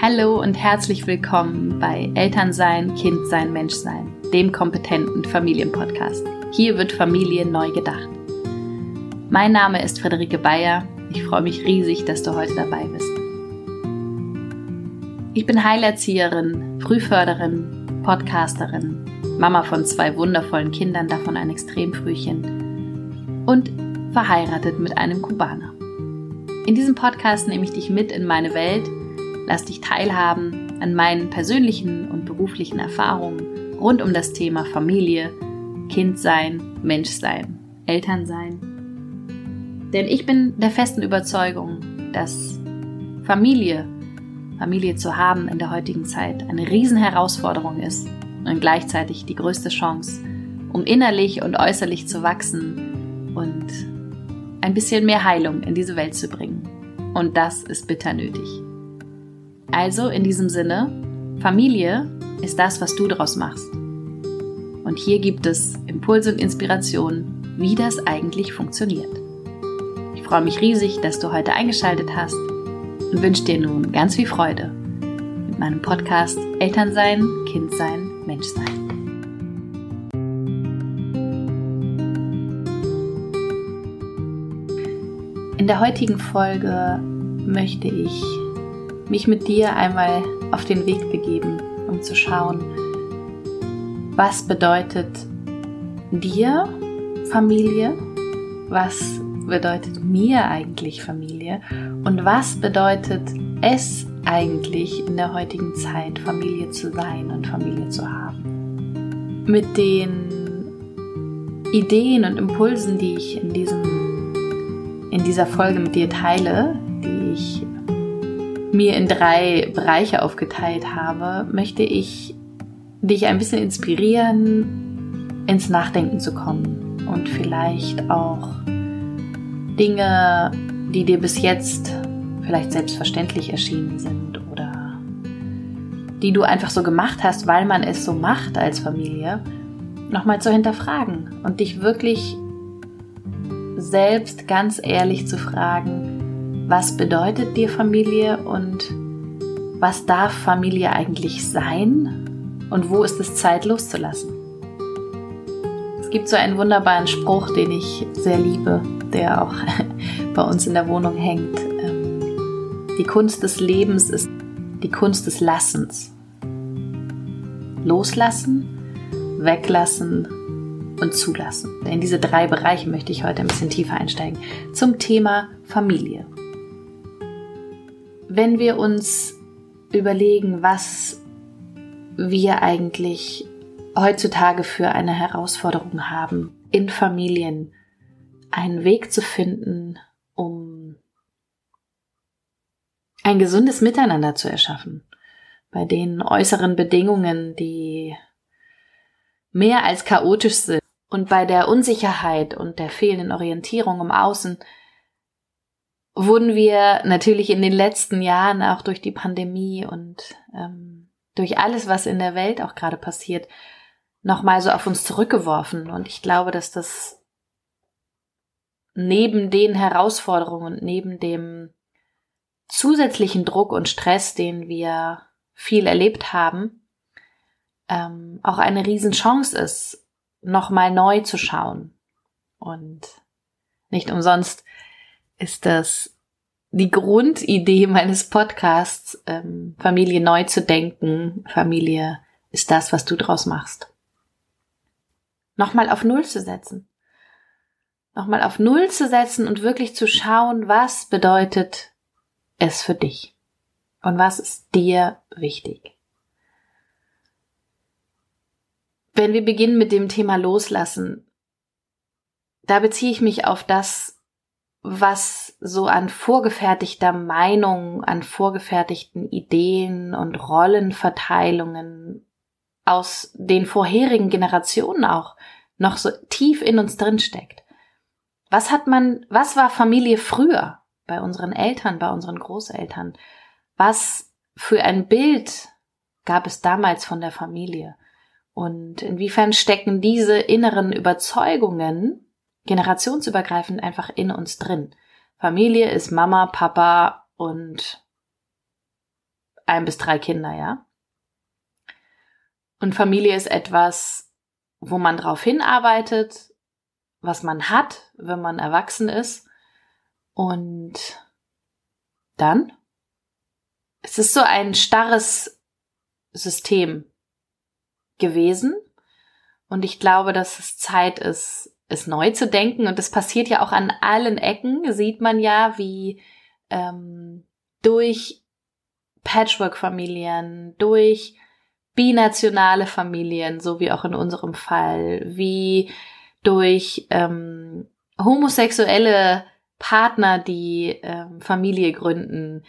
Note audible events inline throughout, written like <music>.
Hallo und herzlich willkommen bei Elternsein, Kindsein, Menschsein, dem kompetenten Familienpodcast. Hier wird Familie neu gedacht. Mein Name ist Friederike Bayer. Ich freue mich riesig, dass du heute dabei bist. Ich bin Heilerzieherin, Frühförderin, Podcasterin, Mama von zwei wundervollen Kindern, davon ein Extremfrühchen und verheiratet mit einem Kubaner. In diesem Podcast nehme ich dich mit in meine Welt – Lass dich teilhaben an meinen persönlichen und beruflichen Erfahrungen rund um das Thema Familie, Kindsein, Menschsein, Elternsein. Denn ich bin der festen Überzeugung, dass Familie, Familie zu haben in der heutigen Zeit eine Riesenherausforderung ist und gleichzeitig die größte Chance, um innerlich und äußerlich zu wachsen und ein bisschen mehr Heilung in diese Welt zu bringen. Und das ist bitter nötig. Also in diesem Sinne, Familie ist das, was du daraus machst. Und hier gibt es Impulse und Inspirationen, wie das eigentlich funktioniert. Ich freue mich riesig, dass du heute eingeschaltet hast und wünsche dir nun ganz viel Freude mit meinem Podcast Elternsein, Kindsein, Menschsein. In der heutigen Folge möchte ich mich mit dir einmal auf den Weg begeben, um zu schauen, was bedeutet dir Familie, was bedeutet mir eigentlich Familie und was bedeutet es eigentlich in der heutigen Zeit Familie zu sein und Familie zu haben. Mit den Ideen und Impulsen, die ich in diesem in dieser Folge mit dir teile, mir in drei Bereiche aufgeteilt habe, möchte ich dich ein bisschen inspirieren, ins Nachdenken zu kommen und vielleicht auch Dinge, die dir bis jetzt vielleicht selbstverständlich erschienen sind oder die du einfach so gemacht hast, weil man es so macht als Familie, nochmal zu hinterfragen und dich wirklich selbst ganz ehrlich zu fragen, was bedeutet dir Familie und was darf Familie eigentlich sein und wo ist es Zeit loszulassen. Es gibt so einen wunderbaren Spruch, den ich sehr liebe, der auch <laughs> bei uns in der Wohnung hängt. Ähm, die Kunst des Lebens ist die Kunst des Lassens. Loslassen, weglassen und zulassen. In diese drei Bereiche möchte ich heute ein bisschen tiefer einsteigen. Zum Thema Familie wenn wir uns überlegen, was wir eigentlich heutzutage für eine Herausforderung haben, in Familien einen Weg zu finden, um ein gesundes Miteinander zu erschaffen, bei den äußeren Bedingungen, die mehr als chaotisch sind und bei der Unsicherheit und der fehlenden Orientierung im Außen wurden wir natürlich in den letzten Jahren auch durch die Pandemie und ähm, durch alles, was in der Welt auch gerade passiert, nochmal so auf uns zurückgeworfen. Und ich glaube, dass das neben den Herausforderungen und neben dem zusätzlichen Druck und Stress, den wir viel erlebt haben, ähm, auch eine Riesenchance ist, nochmal neu zu schauen. Und nicht umsonst ist das die Grundidee meines Podcasts, ähm, Familie neu zu denken. Familie ist das, was du draus machst. Nochmal auf Null zu setzen. Nochmal auf Null zu setzen und wirklich zu schauen, was bedeutet es für dich? Und was ist dir wichtig? Wenn wir beginnen mit dem Thema Loslassen, da beziehe ich mich auf das, was so an vorgefertigter Meinung, an vorgefertigten Ideen und Rollenverteilungen aus den vorherigen Generationen auch noch so tief in uns drin steckt. Was hat man, was war Familie früher bei unseren Eltern, bei unseren Großeltern? Was für ein Bild gab es damals von der Familie? Und inwiefern stecken diese inneren Überzeugungen generationsübergreifend einfach in uns drin. Familie ist Mama, Papa und ein bis drei Kinder, ja. Und Familie ist etwas, wo man drauf hinarbeitet, was man hat, wenn man erwachsen ist. Und dann? Es ist so ein starres System gewesen. Und ich glaube, dass es Zeit ist, es neu zu denken. Und das passiert ja auch an allen Ecken, sieht man ja, wie ähm, durch Patchwork-Familien, durch binationale Familien, so wie auch in unserem Fall, wie durch ähm, homosexuelle Partner, die ähm, Familie gründen,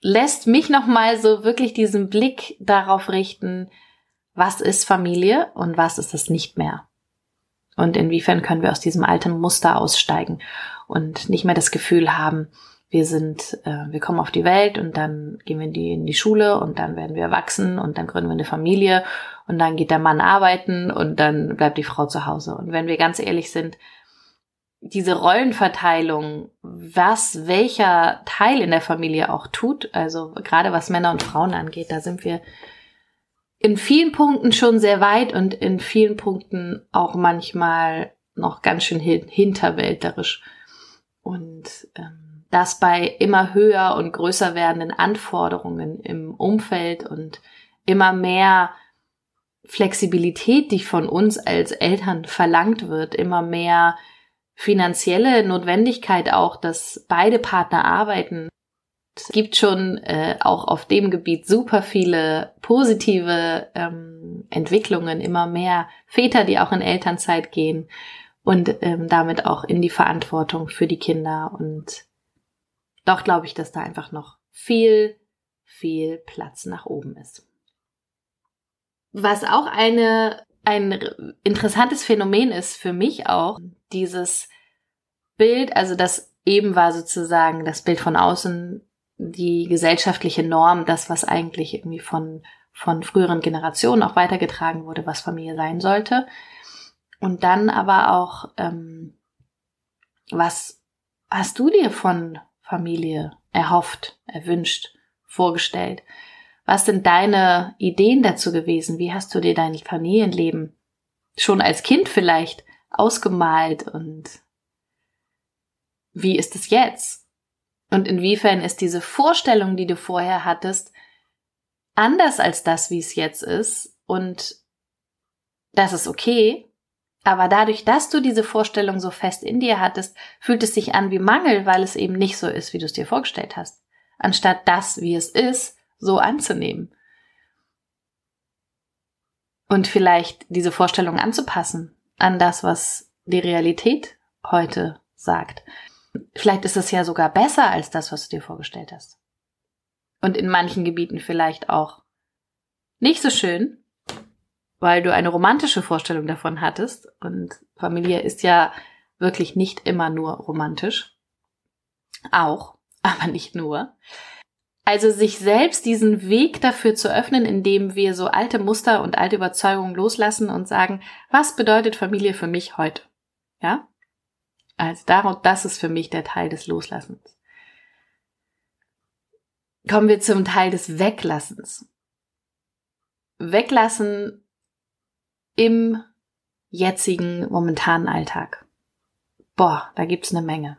lässt mich nochmal so wirklich diesen Blick darauf richten, was ist Familie und was ist es nicht mehr. Und inwiefern können wir aus diesem alten Muster aussteigen und nicht mehr das Gefühl haben, wir sind, äh, wir kommen auf die Welt und dann gehen wir in die, in die Schule und dann werden wir erwachsen und dann gründen wir eine Familie und dann geht der Mann arbeiten und dann bleibt die Frau zu Hause. Und wenn wir ganz ehrlich sind, diese Rollenverteilung, was welcher Teil in der Familie auch tut, also gerade was Männer und Frauen angeht, da sind wir in vielen Punkten schon sehr weit und in vielen Punkten auch manchmal noch ganz schön hinterwälterisch. Und ähm, das bei immer höher und größer werdenden Anforderungen im Umfeld und immer mehr Flexibilität, die von uns als Eltern verlangt wird, immer mehr finanzielle Notwendigkeit auch, dass beide Partner arbeiten. Gibt schon äh, auch auf dem Gebiet super viele positive ähm, Entwicklungen, immer mehr Väter, die auch in Elternzeit gehen und ähm, damit auch in die Verantwortung für die Kinder. Und doch glaube ich, dass da einfach noch viel, viel Platz nach oben ist. Was auch eine ein interessantes Phänomen ist für mich auch dieses Bild, also das eben war sozusagen das Bild von außen, die gesellschaftliche Norm, das, was eigentlich irgendwie von, von früheren Generationen auch weitergetragen wurde, was Familie sein sollte. Und dann aber auch, ähm, was hast du dir von Familie erhofft, erwünscht, vorgestellt? Was sind deine Ideen dazu gewesen? Wie hast du dir dein Familienleben schon als Kind vielleicht ausgemalt und wie ist es jetzt? Und inwiefern ist diese Vorstellung, die du vorher hattest, anders als das, wie es jetzt ist? Und das ist okay. Aber dadurch, dass du diese Vorstellung so fest in dir hattest, fühlt es sich an wie Mangel, weil es eben nicht so ist, wie du es dir vorgestellt hast. Anstatt das, wie es ist, so anzunehmen. Und vielleicht diese Vorstellung anzupassen an das, was die Realität heute sagt. Vielleicht ist es ja sogar besser als das, was du dir vorgestellt hast. Und in manchen Gebieten vielleicht auch nicht so schön, weil du eine romantische Vorstellung davon hattest. Und Familie ist ja wirklich nicht immer nur romantisch. Auch, <laughs> aber nicht nur. Also sich selbst diesen Weg dafür zu öffnen, indem wir so alte Muster und alte Überzeugungen loslassen und sagen, was bedeutet Familie für mich heute? Ja? Also darum, das ist für mich der Teil des Loslassens. Kommen wir zum Teil des Weglassens. Weglassen im jetzigen momentanen Alltag. Boah, da gibt's eine Menge.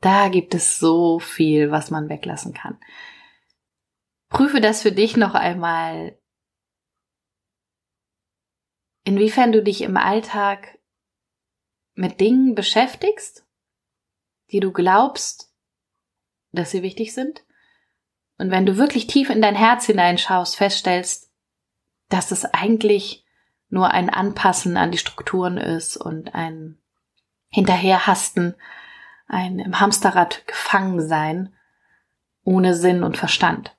Da gibt es so viel, was man weglassen kann. Prüfe das für dich noch einmal, inwiefern du dich im Alltag mit Dingen beschäftigst, die du glaubst, dass sie wichtig sind. Und wenn du wirklich tief in dein Herz hineinschaust, feststellst, dass es eigentlich nur ein Anpassen an die Strukturen ist und ein Hinterherhasten ein im Hamsterrad gefangen sein, ohne Sinn und Verstand.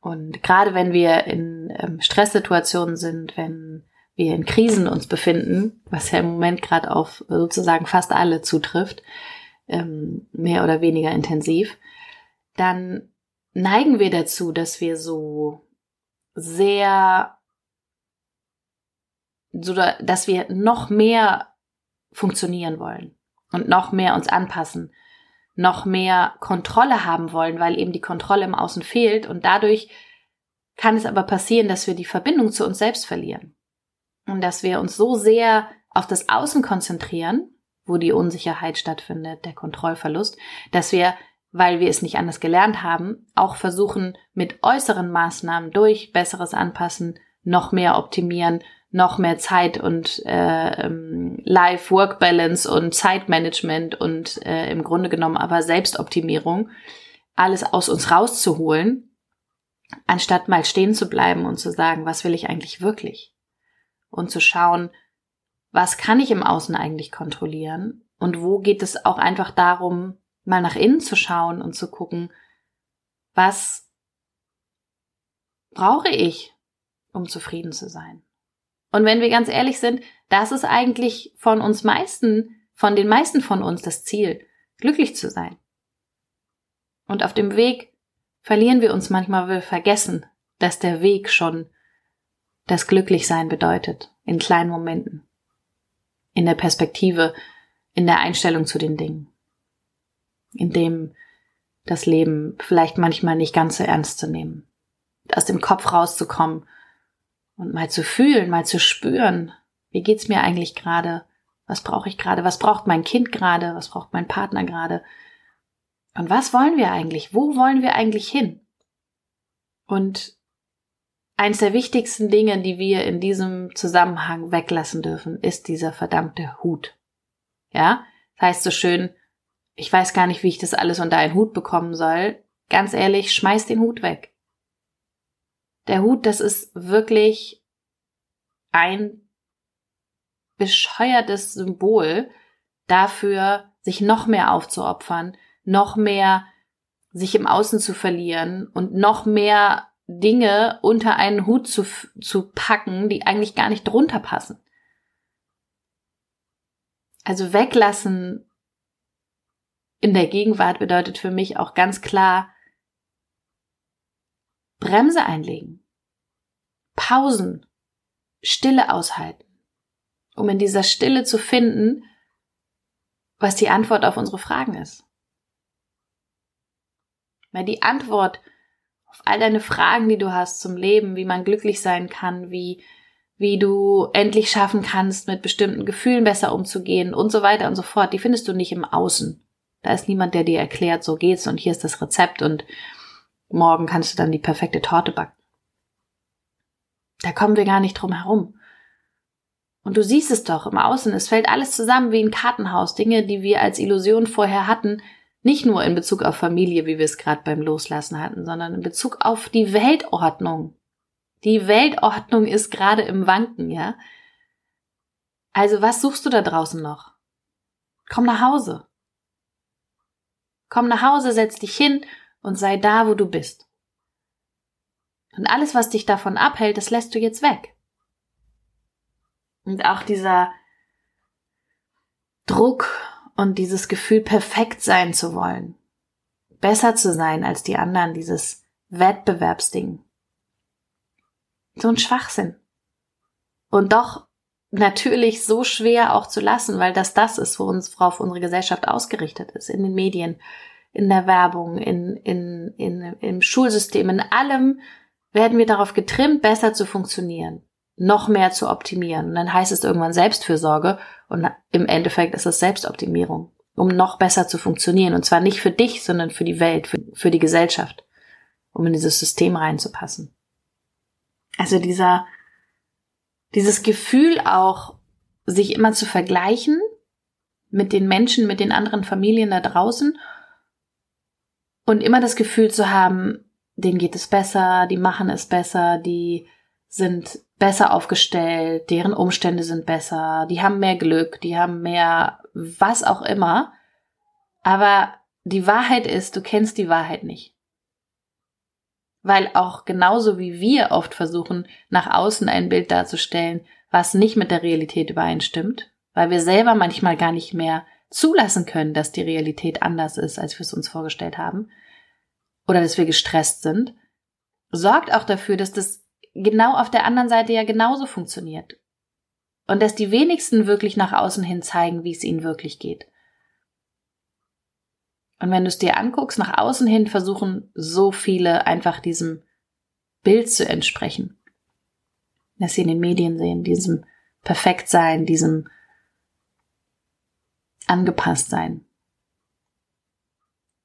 Und gerade wenn wir in ähm, Stresssituationen sind, wenn wir in Krisen uns befinden, was ja im Moment gerade auf sozusagen fast alle zutrifft, ähm, mehr oder weniger intensiv, dann neigen wir dazu, dass wir so sehr, so dass wir noch mehr funktionieren wollen und noch mehr uns anpassen, noch mehr Kontrolle haben wollen, weil eben die Kontrolle im Außen fehlt. Und dadurch kann es aber passieren, dass wir die Verbindung zu uns selbst verlieren und dass wir uns so sehr auf das Außen konzentrieren, wo die Unsicherheit stattfindet, der Kontrollverlust, dass wir, weil wir es nicht anders gelernt haben, auch versuchen, mit äußeren Maßnahmen durch besseres Anpassen noch mehr optimieren, noch mehr Zeit und äh, ähm, Life-Work-Balance und Zeitmanagement und äh, im Grunde genommen aber Selbstoptimierung, alles aus uns rauszuholen, anstatt mal stehen zu bleiben und zu sagen, was will ich eigentlich wirklich? Und zu schauen, was kann ich im Außen eigentlich kontrollieren und wo geht es auch einfach darum, mal nach innen zu schauen und zu gucken, was brauche ich, um zufrieden zu sein. Und wenn wir ganz ehrlich sind, das ist eigentlich von uns meisten, von den meisten von uns das Ziel, glücklich zu sein. Und auf dem Weg verlieren wir uns manchmal, wir vergessen, dass der Weg schon das Glücklichsein bedeutet, in kleinen Momenten. In der Perspektive, in der Einstellung zu den Dingen, in dem das Leben vielleicht manchmal nicht ganz so ernst zu nehmen, aus dem Kopf rauszukommen und mal zu fühlen, mal zu spüren, wie geht's mir eigentlich gerade, was brauche ich gerade, was braucht mein Kind gerade, was braucht mein Partner gerade? Und was wollen wir eigentlich, wo wollen wir eigentlich hin? Und Eins der wichtigsten Dinge, die wir in diesem Zusammenhang weglassen dürfen, ist dieser verdammte Hut. Ja, das heißt so schön, ich weiß gar nicht, wie ich das alles unter einen Hut bekommen soll. Ganz ehrlich, schmeiß den Hut weg. Der Hut, das ist wirklich ein bescheuertes Symbol dafür, sich noch mehr aufzuopfern, noch mehr sich im Außen zu verlieren und noch mehr Dinge unter einen Hut zu, zu packen, die eigentlich gar nicht drunter passen. Also weglassen in der Gegenwart bedeutet für mich auch ganz klar Bremse einlegen, Pausen, Stille aushalten, um in dieser Stille zu finden, was die Antwort auf unsere Fragen ist. Weil die Antwort auf all deine Fragen, die du hast zum Leben, wie man glücklich sein kann, wie, wie du endlich schaffen kannst, mit bestimmten Gefühlen besser umzugehen und so weiter und so fort, die findest du nicht im Außen. Da ist niemand, der dir erklärt, so geht's und hier ist das Rezept und morgen kannst du dann die perfekte Torte backen. Da kommen wir gar nicht drum herum. Und du siehst es doch im Außen, es fällt alles zusammen wie ein Kartenhaus. Dinge, die wir als Illusion vorher hatten, nicht nur in Bezug auf Familie, wie wir es gerade beim Loslassen hatten, sondern in Bezug auf die Weltordnung. Die Weltordnung ist gerade im Wanken, ja? Also was suchst du da draußen noch? Komm nach Hause. Komm nach Hause, setz dich hin und sei da, wo du bist. Und alles, was dich davon abhält, das lässt du jetzt weg. Und auch dieser Druck und dieses Gefühl, perfekt sein zu wollen, besser zu sein als die anderen, dieses Wettbewerbsding. So ein Schwachsinn. Und doch natürlich so schwer auch zu lassen, weil das das ist, worauf unsere Gesellschaft ausgerichtet ist, in den Medien, in der Werbung, in, in, in, im Schulsystem, in allem werden wir darauf getrimmt, besser zu funktionieren noch mehr zu optimieren. Und dann heißt es irgendwann Selbstfürsorge und im Endeffekt ist es Selbstoptimierung, um noch besser zu funktionieren. Und zwar nicht für dich, sondern für die Welt, für, für die Gesellschaft, um in dieses System reinzupassen. Also dieser, dieses Gefühl auch, sich immer zu vergleichen mit den Menschen, mit den anderen Familien da draußen und immer das Gefühl zu haben, denen geht es besser, die machen es besser, die sind besser aufgestellt, deren Umstände sind besser, die haben mehr Glück, die haben mehr was auch immer. Aber die Wahrheit ist, du kennst die Wahrheit nicht. Weil auch genauso wie wir oft versuchen, nach außen ein Bild darzustellen, was nicht mit der Realität übereinstimmt, weil wir selber manchmal gar nicht mehr zulassen können, dass die Realität anders ist, als wir es uns vorgestellt haben, oder dass wir gestresst sind, sorgt auch dafür, dass das genau auf der anderen Seite ja genauso funktioniert. Und dass die wenigsten wirklich nach außen hin zeigen, wie es ihnen wirklich geht. Und wenn du es dir anguckst, nach außen hin versuchen so viele einfach diesem Bild zu entsprechen. Das sie in den Medien sehen, diesem Perfektsein, diesem angepasst sein.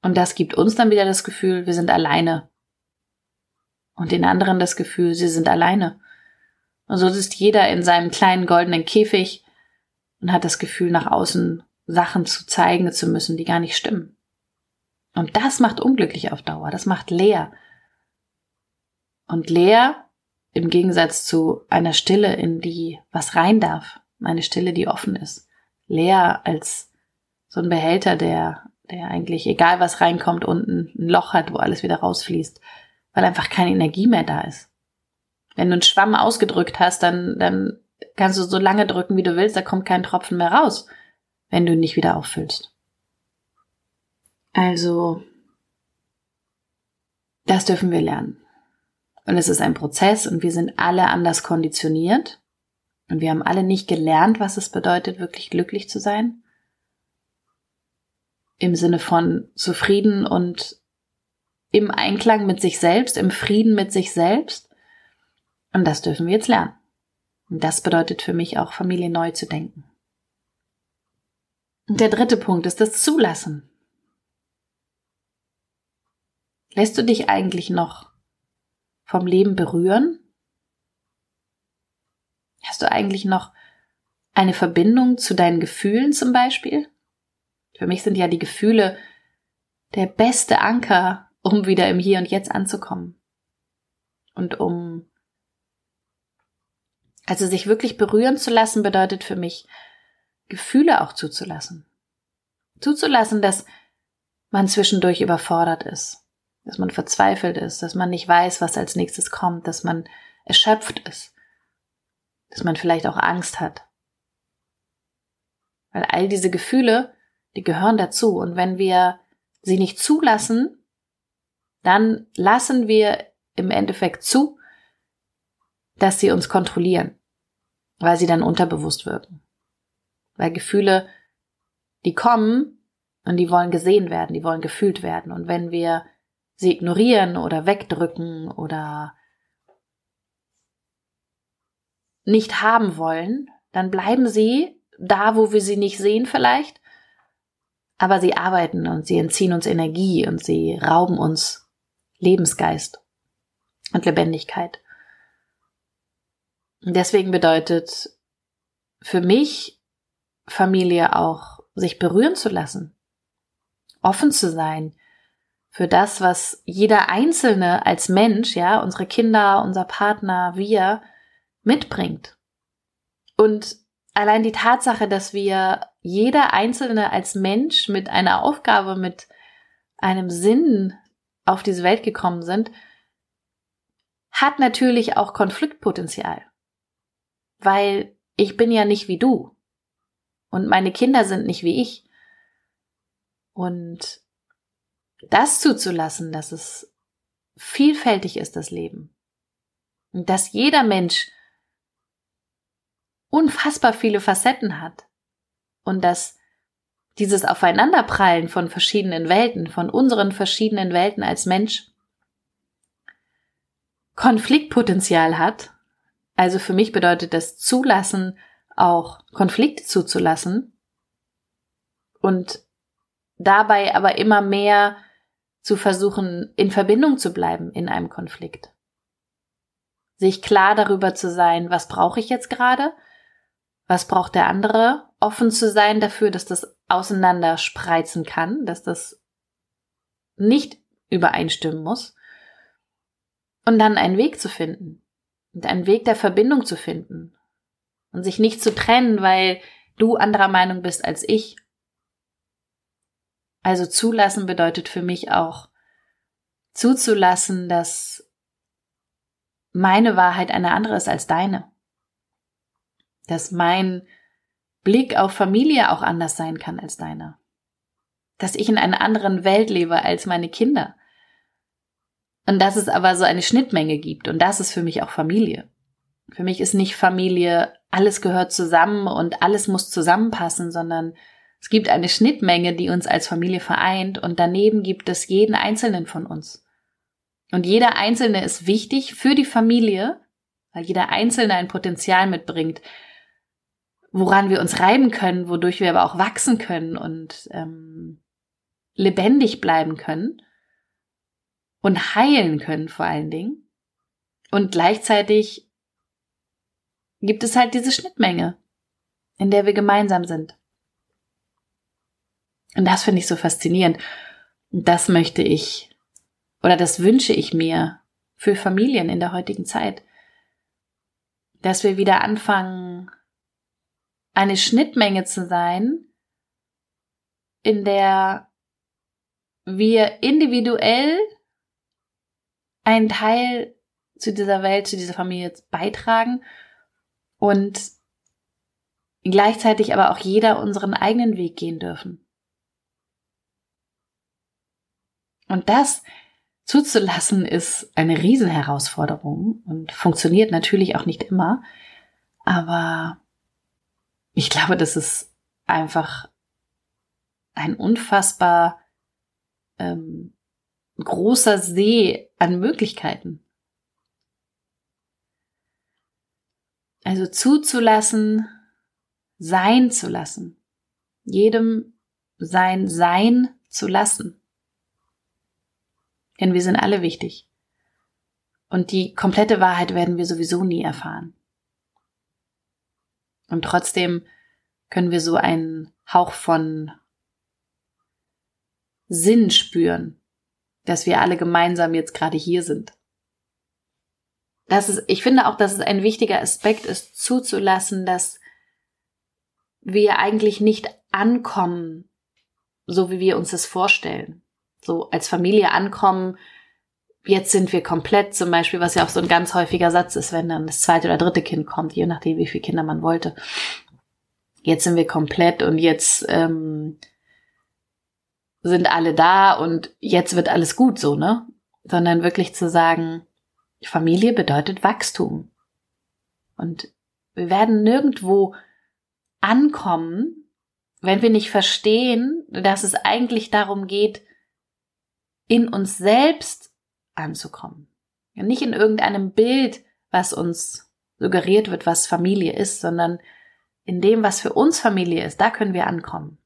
Und das gibt uns dann wieder das Gefühl, wir sind alleine. Und den anderen das Gefühl, sie sind alleine. Und so ist jeder in seinem kleinen goldenen Käfig und hat das Gefühl, nach außen Sachen zu zeigen zu müssen, die gar nicht stimmen. Und das macht unglücklich auf Dauer, das macht leer. Und leer im Gegensatz zu einer Stille, in die was rein darf, eine Stille, die offen ist. Leer als so ein Behälter, der, der eigentlich, egal was reinkommt, unten ein Loch hat, wo alles wieder rausfließt, weil einfach keine Energie mehr da ist. Wenn du einen Schwamm ausgedrückt hast, dann, dann kannst du so lange drücken, wie du willst, da kommt kein Tropfen mehr raus, wenn du ihn nicht wieder auffüllst. Also, das dürfen wir lernen. Und es ist ein Prozess und wir sind alle anders konditioniert. Und wir haben alle nicht gelernt, was es bedeutet, wirklich glücklich zu sein. Im Sinne von zufrieden und im Einklang mit sich selbst, im Frieden mit sich selbst. Und das dürfen wir jetzt lernen. Und das bedeutet für mich auch, Familie neu zu denken. Und der dritte Punkt ist das Zulassen. Lässt du dich eigentlich noch vom Leben berühren? Hast du eigentlich noch eine Verbindung zu deinen Gefühlen zum Beispiel? Für mich sind ja die Gefühle der beste Anker, um wieder im Hier und Jetzt anzukommen. Und um, also sich wirklich berühren zu lassen, bedeutet für mich, Gefühle auch zuzulassen. Zuzulassen, dass man zwischendurch überfordert ist dass man verzweifelt ist, dass man nicht weiß, was als nächstes kommt, dass man erschöpft ist, dass man vielleicht auch Angst hat. Weil all diese Gefühle, die gehören dazu. Und wenn wir sie nicht zulassen, dann lassen wir im Endeffekt zu, dass sie uns kontrollieren, weil sie dann unterbewusst wirken. Weil Gefühle, die kommen und die wollen gesehen werden, die wollen gefühlt werden. Und wenn wir sie ignorieren oder wegdrücken oder nicht haben wollen, dann bleiben sie da, wo wir sie nicht sehen vielleicht, aber sie arbeiten und sie entziehen uns Energie und sie rauben uns Lebensgeist und Lebendigkeit. Deswegen bedeutet für mich Familie auch, sich berühren zu lassen, offen zu sein, für das, was jeder Einzelne als Mensch, ja, unsere Kinder, unser Partner, wir mitbringt. Und allein die Tatsache, dass wir jeder Einzelne als Mensch mit einer Aufgabe, mit einem Sinn auf diese Welt gekommen sind, hat natürlich auch Konfliktpotenzial. Weil ich bin ja nicht wie du. Und meine Kinder sind nicht wie ich. Und das zuzulassen, dass es vielfältig ist, das Leben. Und dass jeder Mensch unfassbar viele Facetten hat. Und dass dieses Aufeinanderprallen von verschiedenen Welten, von unseren verschiedenen Welten als Mensch, Konfliktpotenzial hat. Also für mich bedeutet das Zulassen auch Konflikte zuzulassen und dabei aber immer mehr zu versuchen, in Verbindung zu bleiben in einem Konflikt. Sich klar darüber zu sein, was brauche ich jetzt gerade, was braucht der andere, offen zu sein dafür, dass das auseinander spreizen kann, dass das nicht übereinstimmen muss. Und dann einen Weg zu finden. Und einen Weg der Verbindung zu finden. Und sich nicht zu trennen, weil du anderer Meinung bist als ich. Also zulassen bedeutet für mich auch zuzulassen, dass meine Wahrheit eine andere ist als deine. Dass mein Blick auf Familie auch anders sein kann als deiner. Dass ich in einer anderen Welt lebe als meine Kinder. Und dass es aber so eine Schnittmenge gibt. Und das ist für mich auch Familie. Für mich ist nicht Familie, alles gehört zusammen und alles muss zusammenpassen, sondern Es gibt eine Schnittmenge, die uns als Familie vereint und daneben gibt es jeden Einzelnen von uns. Und jeder Einzelne ist wichtig für die Familie, weil jeder Einzelne ein Potenzial mitbringt, woran wir uns reiben können, wodurch wir aber auch wachsen können und ähm, lebendig bleiben können und heilen können vor allen Dingen. Und gleichzeitig gibt es halt diese Schnittmenge, in der wir gemeinsam sind. Und das finde ich so faszinierend. Und das möchte ich oder das wünsche ich mir für Familien in der heutigen Zeit. Dass wir wieder anfangen, eine Schnittmenge zu sein, in der wir individuell einen Teil zu dieser Welt, zu dieser Familie beitragen und gleichzeitig aber auch jeder unseren eigenen Weg gehen dürfen. Und das zuzulassen ist eine Riesenherausforderung und funktioniert natürlich auch nicht immer. Aber ich glaube, das ist einfach ein unfassbar ähm, großer See an Möglichkeiten. Also zuzulassen, sein zu lassen, jedem sein Sein zu lassen. Denn wir sind alle wichtig. Und die komplette Wahrheit werden wir sowieso nie erfahren. Und trotzdem können wir so einen Hauch von Sinn spüren, dass wir alle gemeinsam jetzt gerade hier sind. Das ist, ich finde auch, dass es ein wichtiger Aspekt ist, zuzulassen, dass wir eigentlich nicht ankommen, so wie wir uns das vorstellen so als Familie ankommen, jetzt sind wir komplett zum Beispiel, was ja auch so ein ganz häufiger Satz ist, wenn dann das zweite oder dritte Kind kommt, je nachdem, wie viele Kinder man wollte. Jetzt sind wir komplett und jetzt ähm, sind alle da und jetzt wird alles gut so, ne? Sondern wirklich zu sagen, Familie bedeutet Wachstum. Und wir werden nirgendwo ankommen, wenn wir nicht verstehen, dass es eigentlich darum geht, in uns selbst anzukommen. Nicht in irgendeinem Bild, was uns suggeriert wird, was Familie ist, sondern in dem, was für uns Familie ist, da können wir ankommen.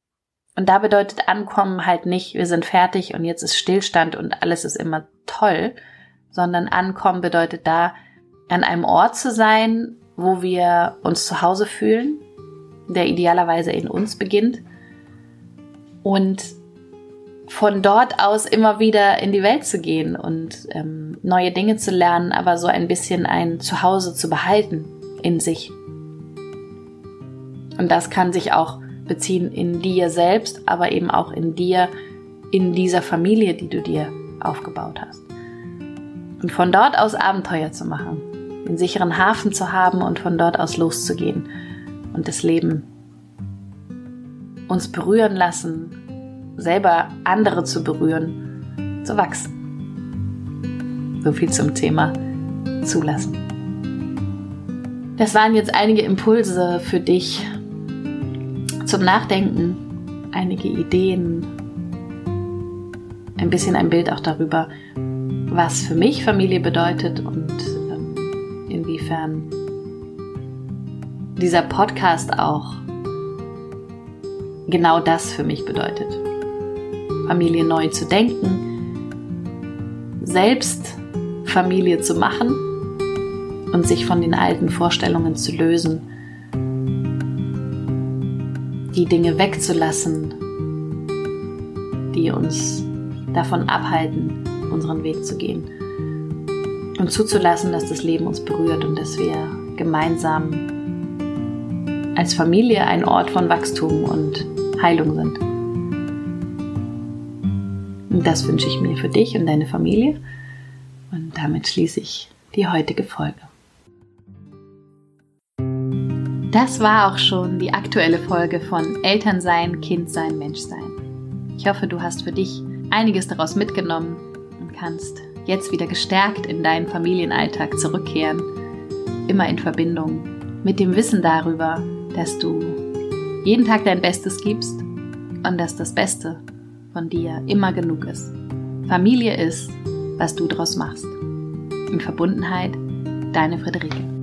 Und da bedeutet ankommen halt nicht, wir sind fertig und jetzt ist Stillstand und alles ist immer toll, sondern ankommen bedeutet da, an einem Ort zu sein, wo wir uns zu Hause fühlen, der idealerweise in uns beginnt und von dort aus immer wieder in die Welt zu gehen und ähm, neue Dinge zu lernen, aber so ein bisschen ein Zuhause zu behalten in sich. Und das kann sich auch beziehen in dir selbst, aber eben auch in dir, in dieser Familie, die du dir aufgebaut hast. Und von dort aus Abenteuer zu machen, den sicheren Hafen zu haben und von dort aus loszugehen und das Leben uns berühren lassen, selber andere zu berühren, zu wachsen. So viel zum Thema zulassen. Das waren jetzt einige Impulse für dich zum Nachdenken, einige Ideen, ein bisschen ein Bild auch darüber, was für mich Familie bedeutet und ähm, inwiefern dieser Podcast auch genau das für mich bedeutet. Familie neu zu denken, selbst Familie zu machen und sich von den alten Vorstellungen zu lösen, die Dinge wegzulassen, die uns davon abhalten, unseren Weg zu gehen. Und zuzulassen, dass das Leben uns berührt und dass wir gemeinsam als Familie ein Ort von Wachstum und Heilung sind. Das wünsche ich mir für dich und deine Familie. Und damit schließe ich die heutige Folge. Das war auch schon die aktuelle Folge von Elternsein, Kindsein, Menschsein. Ich hoffe, du hast für dich einiges daraus mitgenommen und kannst jetzt wieder gestärkt in deinen Familienalltag zurückkehren, immer in Verbindung mit dem Wissen darüber, dass du jeden Tag dein Bestes gibst und dass das Beste von dir immer genug ist. Familie ist, was du daraus machst. In Verbundenheit, deine Friederike.